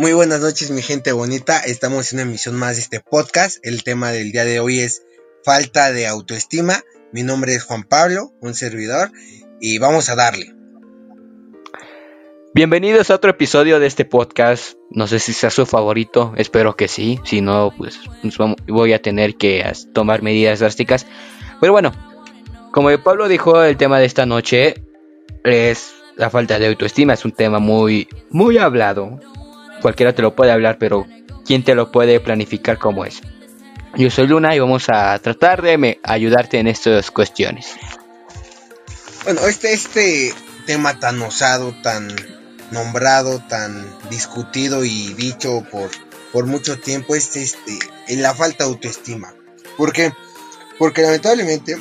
Muy buenas noches, mi gente bonita. Estamos en una emisión más de este podcast. El tema del día de hoy es falta de autoestima. Mi nombre es Juan Pablo, un servidor, y vamos a darle. Bienvenidos a otro episodio de este podcast. No sé si sea su favorito, espero que sí. Si no, pues voy a tener que tomar medidas drásticas. Pero bueno, como Pablo dijo, el tema de esta noche es la falta de autoestima. Es un tema muy, muy hablado, cualquiera te lo puede hablar, pero ¿quién te lo puede planificar como es? Yo soy Luna y vamos a tratar de ayudarte en estas cuestiones. Bueno, este, este tema tan osado, tan nombrado, tan discutido y dicho por, por mucho tiempo es este, la falta de autoestima. ¿Por qué? Porque lamentablemente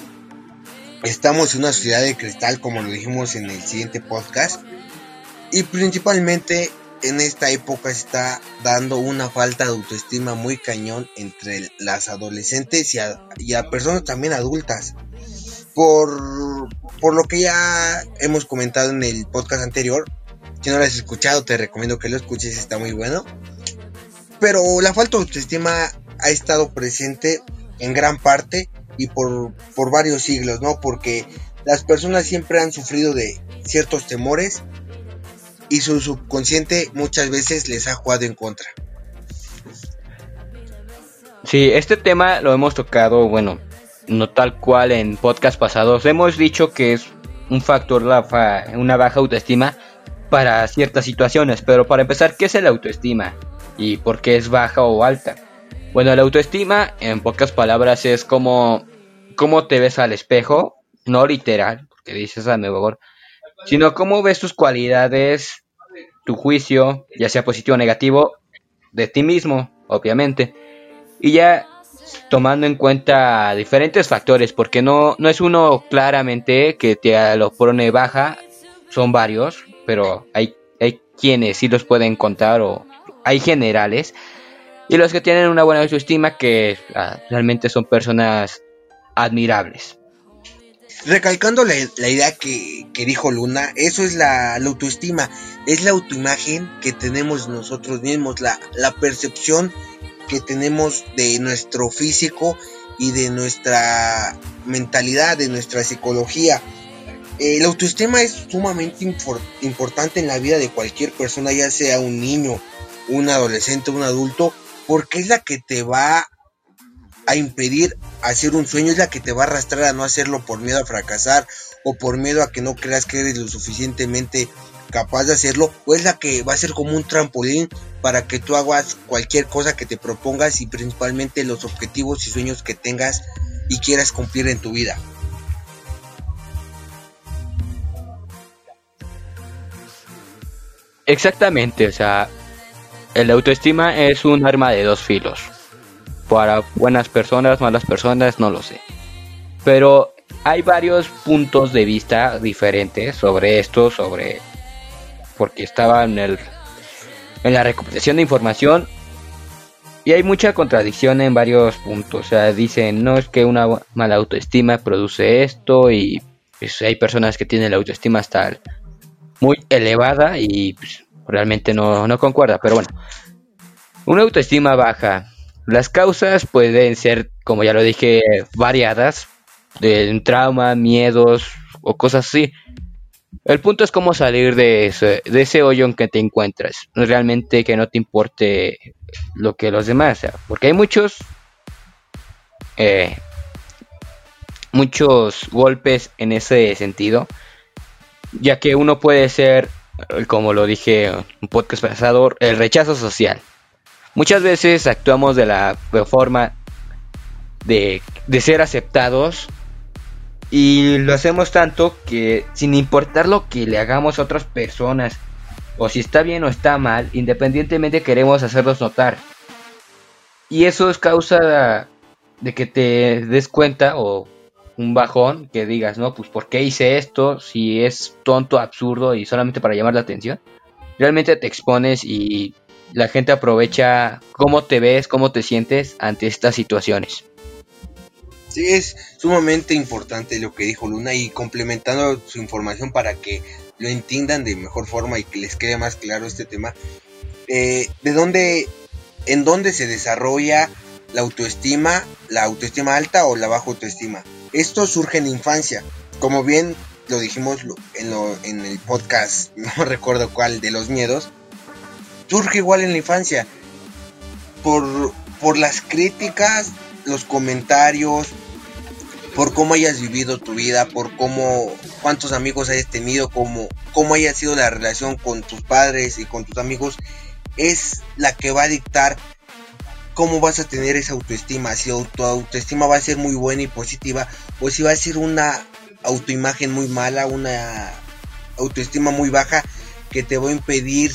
estamos en una sociedad de cristal, como lo dijimos en el siguiente podcast, y principalmente en esta época está dando una falta de autoestima muy cañón entre las adolescentes y a, personas también adultas. Por, por, lo que ya hemos comentado en el podcast anterior, si no lo has escuchado te recomiendo que lo escuches, está muy bueno. Pero la falta de autoestima ha estado presente en gran parte y por, por varios siglos, ¿no? Porque las personas siempre han sufrido de ciertos temores y su subconsciente muchas veces les ha jugado en contra. Sí, este tema lo hemos tocado, bueno, no tal cual en podcast pasados. Hemos dicho que es un factor, la una baja autoestima para ciertas situaciones. Pero para empezar, ¿qué es el autoestima? ¿Y por qué es baja o alta? Bueno, la autoestima, en pocas palabras, es como cómo te ves al espejo, no literal, porque dices a mejor, sino cómo ves tus cualidades, tu juicio, ya sea positivo o negativo, de ti mismo, obviamente. Y ya tomando en cuenta diferentes factores, porque no, no es uno claramente que te lo pone baja, son varios, pero hay, hay quienes sí los pueden contar o hay generales. Y los que tienen una buena autoestima que ah, realmente son personas admirables recalcando la, idea que, dijo Luna, eso es la, autoestima, es la autoimagen que tenemos nosotros mismos, la, la, percepción que tenemos de nuestro físico y de nuestra mentalidad, de nuestra psicología. El la autoestima es sumamente importante en la vida de cualquier persona, ya sea un niño, un adolescente, un adulto, porque es la que te va a impedir hacer un sueño, es la que te va a arrastrar a no hacerlo por miedo a fracasar o por miedo a que no creas que eres lo suficientemente capaz de hacerlo, o es la que va a ser como un trampolín para que tú hagas cualquier cosa que te propongas y principalmente los objetivos y sueños que tengas y quieras cumplir en tu vida. Exactamente, o sea, el autoestima es un arma de dos filos para buenas personas, malas personas, no lo sé. Pero hay varios puntos de vista diferentes sobre esto, sobre porque estaba en el en la recopilación de información y hay mucha contradicción en varios puntos. O sea, dicen, no es que una mala autoestima produce esto y pues, hay personas que tienen la autoestima hasta muy elevada y pues, realmente no, no concuerda. Pero bueno, una autoestima baja las causas pueden ser, como ya lo dije, variadas, de trauma, miedos o cosas así. El punto es cómo salir de ese, de ese hoyo en que te encuentras. Realmente que no te importe lo que los demás, porque hay muchos, eh, muchos golpes en ese sentido, ya que uno puede ser, como lo dije en un podcast pasado, el rechazo social. Muchas veces actuamos de la forma de, ser aceptados y lo hacemos tanto que sin importar lo que le hagamos a otras personas o si está bien o está mal, independientemente queremos hacerlos notar. Y eso es causa de que te des cuenta o un bajón que digas, no, pues ¿por qué hice esto? Si es tonto, absurdo y solamente para llamar la atención. Realmente te expones y la gente aprovecha cómo te ves, cómo te sientes ante estas situaciones. Sí, es sumamente importante lo que dijo Luna y complementando su información para que lo entiendan de mejor forma y que les quede más claro este tema. eh, de dónde, en dónde se desarrolla la autoestima, la autoestima alta o la baja autoestima. Esto surge en la infancia, como bien lo dijimos en, en el podcast, no recuerdo cuál, de los miedos, surge igual en la infancia, por, por las críticas, los comentarios, por cómo hayas vivido tu vida, por cómo, cuántos amigos hayas tenido, cómo, cómo haya sido la relación con tus padres y con tus amigos, es la que va a dictar cómo vas a tener esa autoestima, si tu autoestima va a ser muy buena y positiva, o si va a ser una autoimagen muy mala, una autoestima muy baja que te va a impedir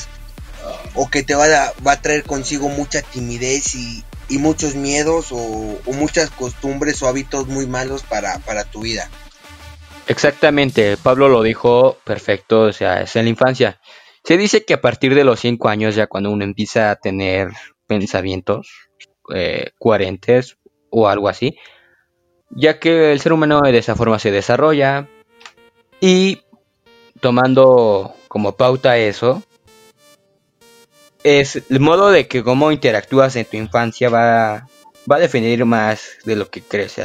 o que te va a, traer consigo mucha timidez y, muchos miedos o, muchas costumbres o hábitos muy malos para, para tu vida. Exactamente, Pablo lo dijo perfecto, o sea, es en la infancia. Se dice que a partir de los 5 años, ya cuando uno empieza a tener pensamientos eh, coherentes o algo así, ya que el ser humano de esa forma se desarrolla y tomando como pauta eso, es el modo de que cómo interactúas en tu infancia va, va a definir más de lo que crees.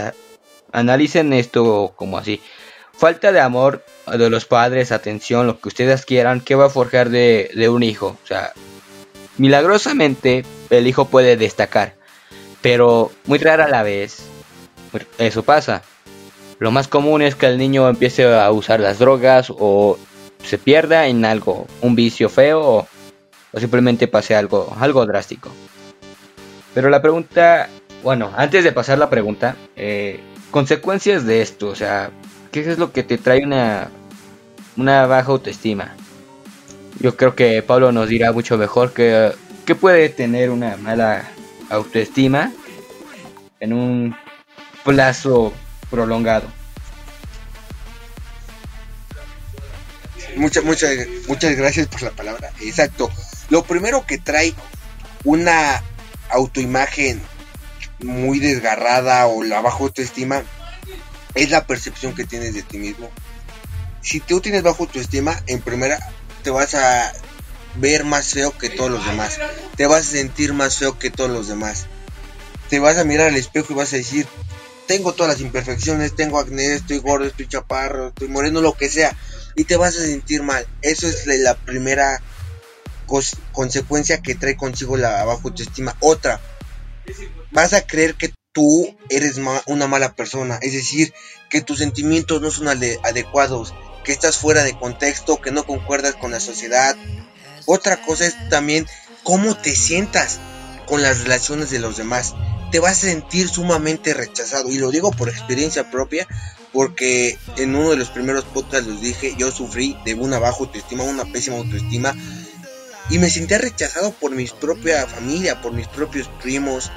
analicen esto como así. Falta de amor de los padres, atención, lo que ustedes quieran, ¿qué va a forjar de, de un hijo? O sea, milagrosamente el hijo puede destacar, pero muy rara la vez eso pasa. Lo más común es que el niño empiece a usar las drogas o se pierda en algo, un vicio feo o o simplemente pase algo, algo drástico. Pero la pregunta, bueno, antes de pasar la pregunta, eh, consecuencias de esto, o sea, ¿qué es lo que te trae una, una baja autoestima? Yo creo que Pablo nos dirá mucho mejor que, que puede tener una mala autoestima en un plazo prolongado. Muchas, muchas, muchas gracias por la palabra. Exacto. Lo primero que trae una autoimagen muy desgarrada o la baja autoestima es la percepción que tienes de ti mismo. Si tú tienes bajo autoestima, en primera te vas a ver más feo que todos los demás. Te vas a sentir más feo que todos los demás. Te vas a mirar al espejo y vas a decir, tengo todas las imperfecciones, tengo acné, estoy gordo, estoy chaparro, estoy moreno, lo que sea. Y te vas a sentir mal. Eso es la primera consecuencia que trae consigo la baja autoestima. Otra, vas a creer que tú eres una mala persona, es decir, que tus sentimientos no son adecuados, que estás fuera de contexto, que no concuerdas con la sociedad. Otra cosa es también cómo te sientas con las relaciones de los demás. Te vas a sentir sumamente rechazado y lo digo por experiencia propia porque en uno de los primeros podcasts los dije, yo sufrí de una baja autoestima, una pésima autoestima y me sentía rechazado por mi propia familia, por mis propios primos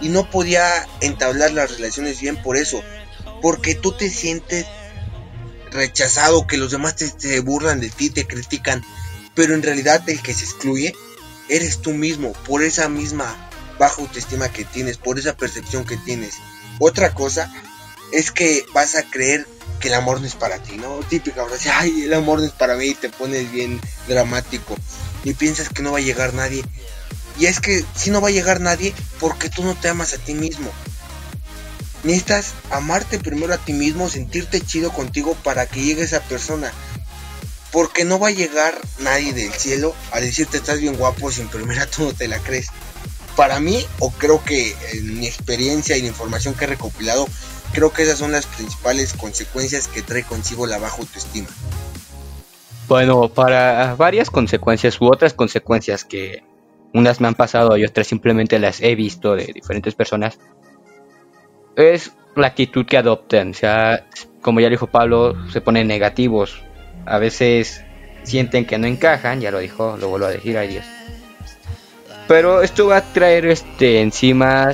y no podía entablar las relaciones bien por eso, porque tú te sientes rechazado, que los demás te, burlan de ti, te critican, pero en realidad el que se excluye eres tú mismo, por esa misma baja autoestima que tienes, por esa percepción que tienes. Otra cosa es que vas a creer que el amor no es para ti, ¿no? Típica frase, ay, el amor no es para mí y te pones bien dramático y piensas que no va a llegar nadie. Y es que si no va a llegar nadie, porque tú no te amas a ti mismo. Necesitas amarte primero a ti mismo, sentirte chido contigo para que llegue esa persona. Porque no va a llegar nadie del cielo a decirte estás bien guapo si en primera tú no te la crees. Para mí, o creo que en mi experiencia y la información que he recopilado, creo que esas son las principales consecuencias que trae consigo la baja autoestima. Bueno, para varias consecuencias u otras consecuencias que unas me han pasado y otras simplemente las he visto de diferentes personas, es la actitud que adoptan. O sea, como ya dijo Pablo, se ponen negativos. A veces sienten que no encajan, ya lo dijo, lo vuelvo a decir, ay Dios. Pero esto va a traer este encima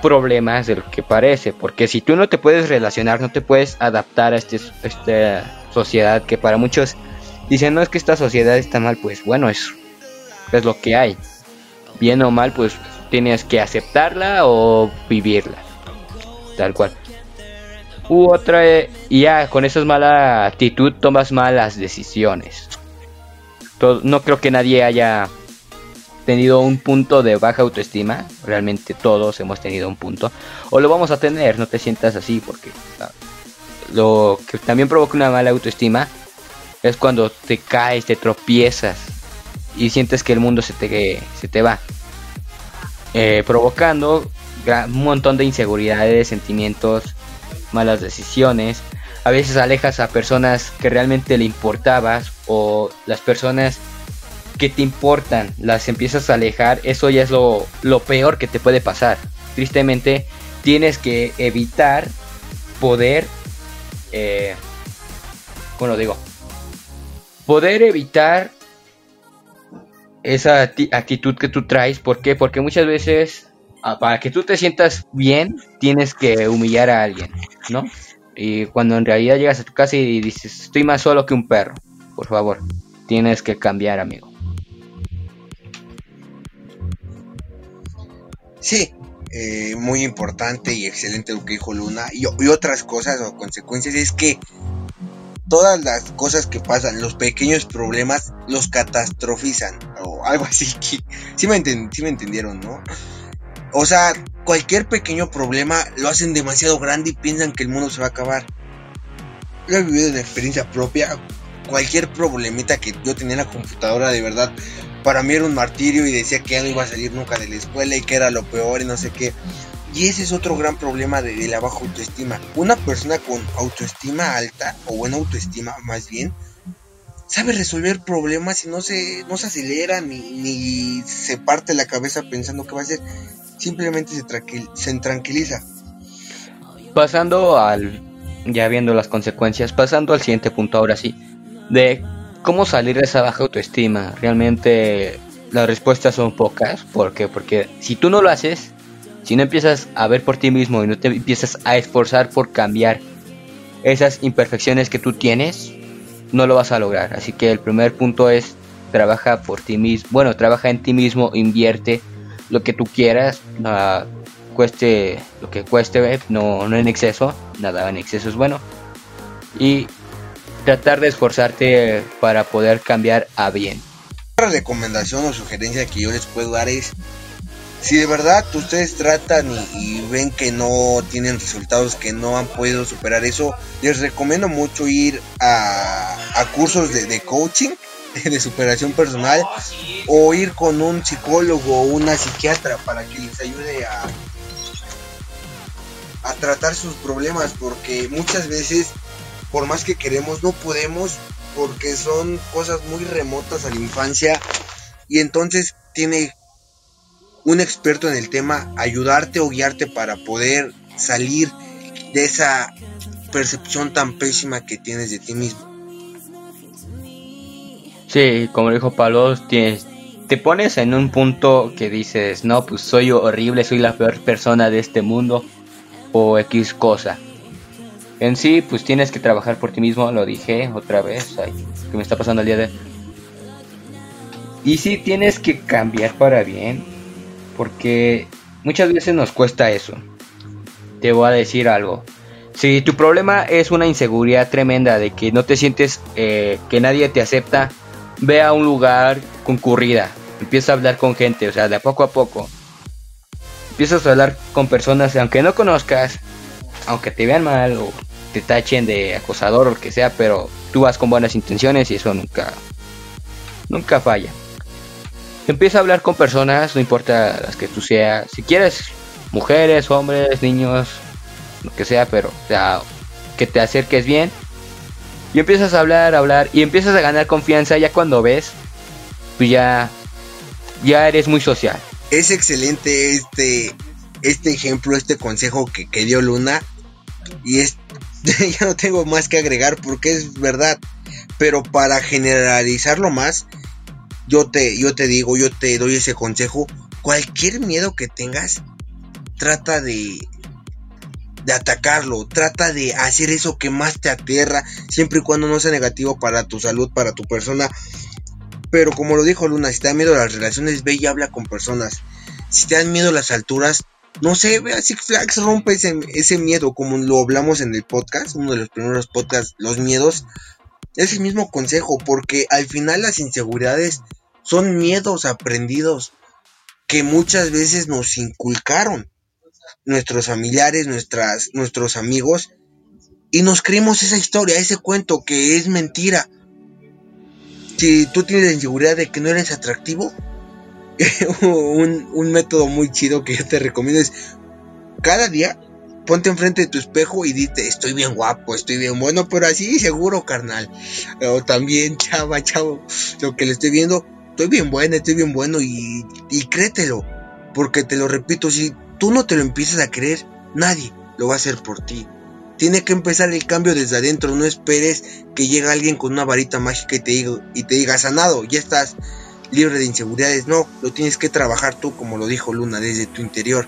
problemas de lo que parece, porque si tú no te puedes relacionar, no te puedes adaptar a este, esta sociedad que para muchos dicen, no es que esta sociedad está mal, pues bueno, es, es lo que hay. Bien o mal, pues tienes que aceptarla o vivirla. Tal cual. U otra, y ya con esa mala actitud tomas malas decisiones. no creo que nadie haya tenido un punto de baja autoestima, realmente todos hemos tenido un punto, o lo vamos a tener, no te sientas así, porque lo que también provoca una mala autoestima es cuando te caes, te tropiezas y sientes que el mundo se te, se te va, eh, provocando un montón de inseguridades, sentimientos, malas decisiones. A veces alejas a personas que realmente le importabas o las personas que te importan, las empiezas a alejar, eso ya es lo, peor que te puede pasar. Tristemente, tienes que evitar poder, eh, ¿cómo lo digo? Poder evitar esa actitud que tú traes. ¿Por qué? Porque muchas veces, ah, para que tú te sientas bien, tienes que humillar a alguien, ¿no? Y cuando en realidad llegas a tu casa y dices, estoy más solo que un perro, por favor, tienes que cambiar, amigo. Sí, eh, muy importante y excelente lo que dijo Luna. Y, y, otras cosas o consecuencias es que todas las cosas que pasan, los pequeños problemas, los catastrofizan. O algo así. Sí me, sí me entendieron, ¿no? O sea, cualquier pequeño problema lo hacen demasiado grande y piensan que el mundo se va a acabar. Yo he vivido una experiencia propia. Cualquier problemita que yo tenía en la computadora, de verdad, para mí era un martirio y decía que ya no iba a salir nunca de la escuela y que era lo peor y no sé qué. Y ese es otro gran problema de, la baja autoestima. Una persona con autoestima alta, o buena autoestima más bien, sabe resolver problemas y no se, no se acelera ni, ni se parte la cabeza pensando qué va a hacer. Simplemente se, se tranquiliza. Pasando al, ya viendo las consecuencias, pasando al siguiente punto ahora sí, de ¿Cómo salir de esa baja autoestima? Realmente las respuestas son pocas. ¿Por qué? Porque si tú no lo haces, si no empiezas a ver por ti mismo y no te empiezas a esforzar por cambiar esas imperfecciones que tú tienes, no lo vas a lograr. Así que el primer punto es trabaja por ti mismo. Bueno, trabaja en ti mismo, invierte lo que tú quieras, cueste lo que cueste, no, no en exceso, nada en exceso es bueno. Y tratar de esforzarte para poder cambiar a bien. Otra recomendación o sugerencia que yo les puedo dar es, si de verdad ustedes tratan y, ven que no tienen resultados, que no han podido superar eso, les recomiendo mucho ir a, cursos de, de coaching de superación personal o ir con un psicólogo o una psiquiatra para que les ayude a, a tratar sus problemas porque muchas veces por más que queremos, no podemos porque son cosas muy remotas a la infancia y entonces tiene un experto en el tema ayudarte o guiarte para poder salir de esa percepción tan pésima que tienes de ti mismo. Sí, como dijo Pablo, tienes, te pones en un punto que dices, no, pues soy horrible, soy la peor persona de este mundo o X cosa. En sí, pues tienes que trabajar por ti mismo, lo dije otra vez, que me está pasando el día de... Y sí tienes que cambiar para bien, porque muchas veces nos cuesta eso. Te voy a decir algo. Si tu problema es una inseguridad tremenda de que no te sientes eh, que nadie te acepta, ve a un lugar concurrida, empieza a hablar con gente, o sea, de poco a poco. Empiezas a hablar con personas, aunque no conozcas, aunque te vean mal o te tachen de acosador o lo que sea, pero tú vas con buenas intenciones y eso nunca, nunca falla. Empieza a hablar con personas, no importa las que tú seas, si quieres mujeres, hombres, niños, lo que sea, pero que te acerques bien y empiezas a hablar, a hablar y empiezas a ganar confianza ya cuando ves, pues ya, ya eres muy social. Es excelente este, este ejemplo, este consejo que, que dio Luna y es ya no tengo más que agregar porque es verdad. Pero para generalizarlo más, yo te, yo te digo, yo te doy ese consejo. Cualquier miedo que tengas, trata de, de atacarlo, trata de hacer eso que más te aterra, siempre y cuando no sea negativo para tu salud, para tu persona. Pero como lo dijo Luna, si te da miedo a las relaciones, ve y habla con personas. Si te dan miedo a las alturas, no sé, Six Flags rompe ese, miedo, como lo hablamos en el podcast, uno de los primeros podcasts, los miedos. Es el mismo consejo, porque al final las inseguridades son miedos aprendidos que muchas veces nos inculcaron nuestros familiares, nuestras, nuestros amigos, y nos creemos esa historia, ese cuento que es mentira. Si tú tienes la inseguridad de que no eres atractivo, un, un método muy chido que yo te recomiendo es cada día ponte enfrente de tu espejo y dite, estoy bien guapo, estoy bien bueno, pero así seguro, carnal. O también, chava, chavo, lo que le estoy viendo, estoy bien bueno, estoy bien bueno y, créetelo. Porque te lo repito, si tú no te lo empiezas a creer, nadie lo va a hacer por ti. Tiene que empezar el cambio desde adentro, no esperes que llegue alguien con una varita mágica y te diga, sanado, ya estás libre de inseguridades. No, lo tienes que trabajar tú, como lo dijo Luna, desde tu interior.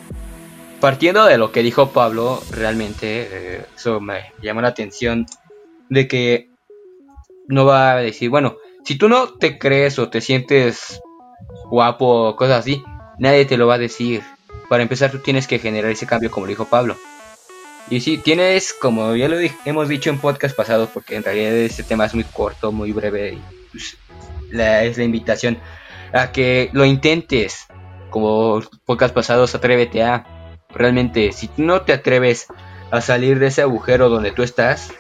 Partiendo de lo que dijo Pablo, realmente eh, eso me llamó la atención de que no va a decir, bueno, si tú no te crees o te sientes guapo o cosas así, nadie te lo va a decir. Para empezar, tú tienes que generar ese cambio, como dijo Pablo. Y si tienes, como ya lo hemos dicho en podcast pasados, porque en realidad este tema es muy corto, muy breve, pues, es la invitación a que lo intentes. Como podcast pasados, atrévete a Realmente, si no te atreves a salir de ese agujero donde tú estás,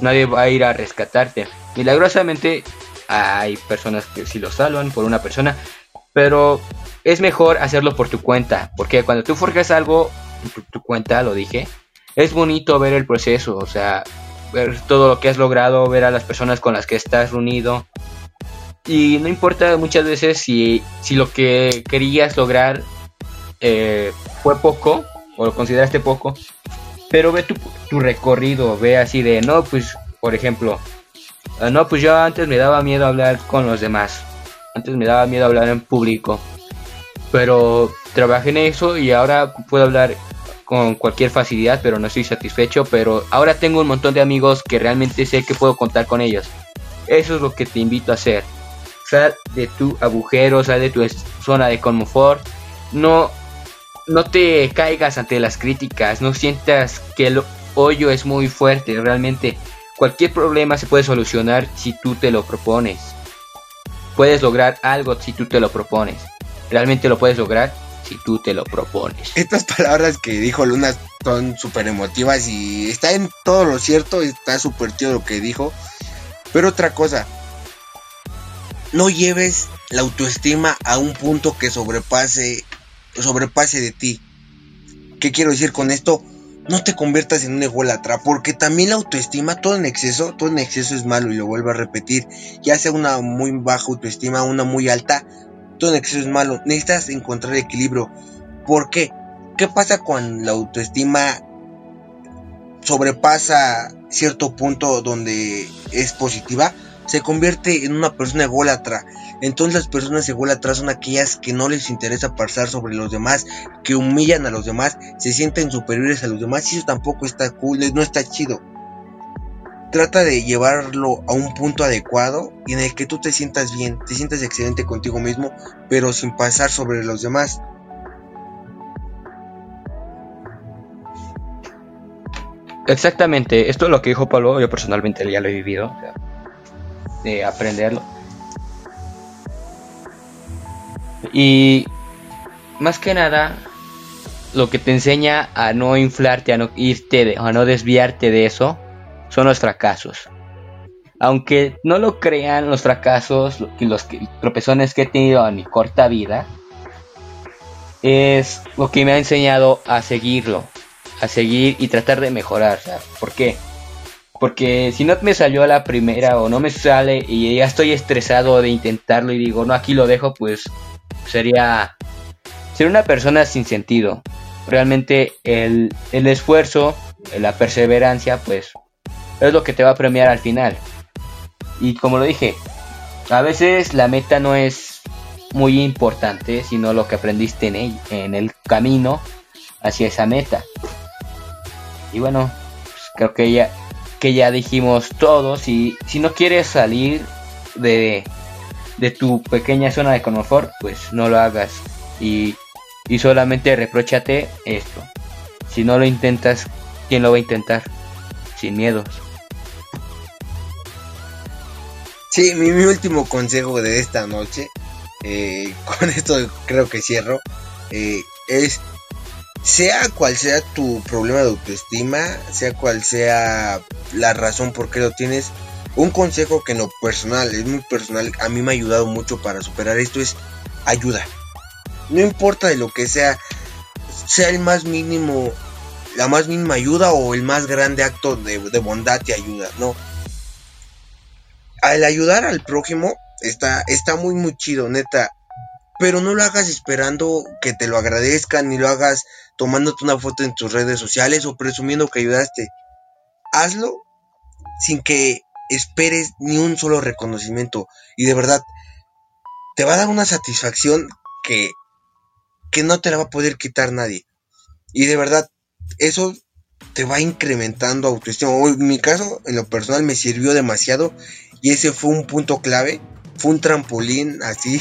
nadie va a ir a rescatarte. Milagrosamente hay personas que sí lo salvan por una persona, pero es mejor hacerlo por tu cuenta, porque cuando tú forjas algo por tu cuenta, lo dije, es bonito ver el proceso, o sea, ver todo lo que has logrado, ver a las personas con las que estás reunido. Y no importa muchas veces si, si lo que querías lograr eh, fue poco, o lo consideraste poco, pero ve tu, tu, recorrido, ve así de, no, pues, por ejemplo, no, pues yo antes me daba miedo hablar con los demás, antes me daba miedo hablar en público, pero trabajé en eso y ahora puedo hablar con cualquier facilidad, pero no estoy satisfecho, pero ahora tengo un montón de amigos que realmente sé que puedo contar con ellos. Eso es lo que te invito a hacer. Sal de tu agujero, sal de tu zona de confort. No no te caigas ante las críticas, no sientas que el hoyo es muy fuerte, realmente cualquier problema se puede solucionar si tú te lo propones. Puedes lograr algo si tú te lo propones. Realmente lo puedes lograr si tú te lo propones. Estas palabras que dijo Luna son súper emotivas y está en todo lo cierto, está súper tío lo que dijo. Pero otra cosa, no lleves la autoestima a un punto que sobrepase sobrepase de ti. ¿Qué quiero decir con esto? No te conviertas en un ególatra, porque también la autoestima, todo en exceso, todo en exceso es malo y lo vuelvo a repetir, ya sea una muy baja autoestima, una muy alta, todo en exceso es malo. Necesitas encontrar equilibrio. ¿Por qué? ¿Qué pasa cuando la autoestima sobrepasa cierto punto donde es positiva? Se convierte en una persona ególatra entonces las personas ególatras son aquellas que no les interesa pasar sobre los demás, que humillan a los demás, se sienten superiores a los demás y eso tampoco está cool, no está chido. Trata de llevarlo a un punto adecuado en el que tú te sientas bien, te sientas excelente contigo mismo, pero sin pasar sobre los demás. Exactamente, esto es lo que dijo Pablo, yo personalmente ya lo he vivido, de aprenderlo Y más que nada, lo que te enseña a no inflarte, a no irte, de, a no desviarte de eso, son los fracasos. Aunque no lo crean, los fracasos los tropezones que he tenido en mi corta vida, es lo que me ha enseñado a seguirlo, a seguir y tratar de mejorar. ¿Por qué? Porque si no me salió a la primera o no me sale y ya estoy estresado de intentarlo y digo, no, aquí lo dejo, pues sería ser una persona sin sentido. Realmente el, el esfuerzo, la perseverancia, pues es lo que te va a premiar al final. Y como lo dije, a veces la meta no es muy importante, sino lo que aprendiste en el, en el camino hacia esa meta. Y bueno, pues creo que ya, que ya dijimos todo. Si, si no quieres salir de, de tu pequeña zona de confort, pues no lo hagas. Y, y solamente reprochate esto. Si no lo intentas, ¿quién lo va a intentar? Sin miedos. Sí, mi, último consejo de esta noche eh, con esto creo que cierro, eh, es sea cual sea tu problema de autoestima, sea cual sea la razón por qué lo tienes, un consejo que en lo personal, es muy personal, a mí me ha ayudado mucho para superar esto es ayuda. No importa de lo que sea, sea el más mínimo, la más mínima ayuda o el más grande acto de, bondad y ayuda, no. Al ayudar al prójimo está, está muy muy chido, neta. Pero no lo hagas esperando que te lo agradezcan, ni lo hagas tomándote una foto en tus redes sociales o presumiendo que ayudaste. Hazlo sin que esperes ni un solo reconocimiento. Y de verdad, te va a dar una satisfacción que, que no te la va a poder quitar nadie. Y de verdad, eso te va incrementando autoestima. En mi caso, en lo personal, me sirvió demasiado. Y ese fue un punto clave. Fue un trampolín así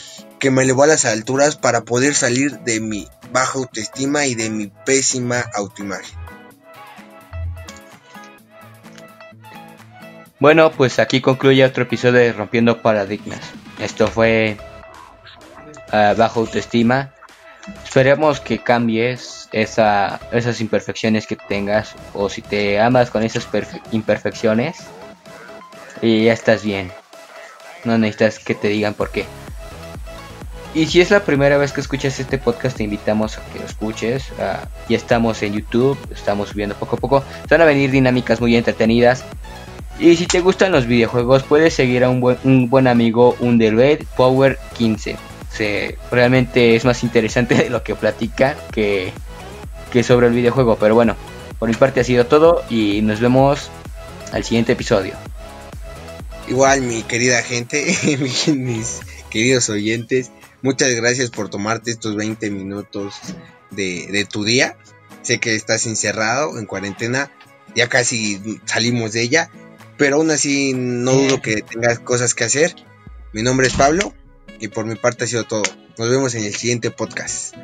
que me elevó a las alturas para poder salir de mi baja autoestima y de mi pésima autoimagen. Bueno, pues aquí concluye otro episodio de Rompiendo Paradigmas. Esto fue uh, bajo autoestima. Esperemos que cambies esa, esas imperfecciones que tengas o si te amas con esas imperfecciones y ya estás bien. No necesitas que te digan por qué. Y si es la primera vez que escuchas este podcast, te invitamos a que lo escuches. Uh, ya estamos en YouTube, estamos subiendo poco a poco. Van a venir dinámicas muy entretenidas. Y si te gustan los videojuegos, puedes seguir a un buen, un buen amigo, un Red Power 15. Se, realmente es más interesante de lo que platica que, que sobre el videojuego. Pero bueno, por mi parte ha sido todo y nos vemos al siguiente episodio. Igual mi querida gente, mis queridos oyentes, Muchas gracias por tomarte estos 20 minutos de, tu día. Sé que estás encerrado en cuarentena, ya casi salimos de ella, pero aún así no dudo que tengas cosas que hacer. Mi nombre es Pablo y por mi parte ha sido todo. Nos vemos en el siguiente podcast.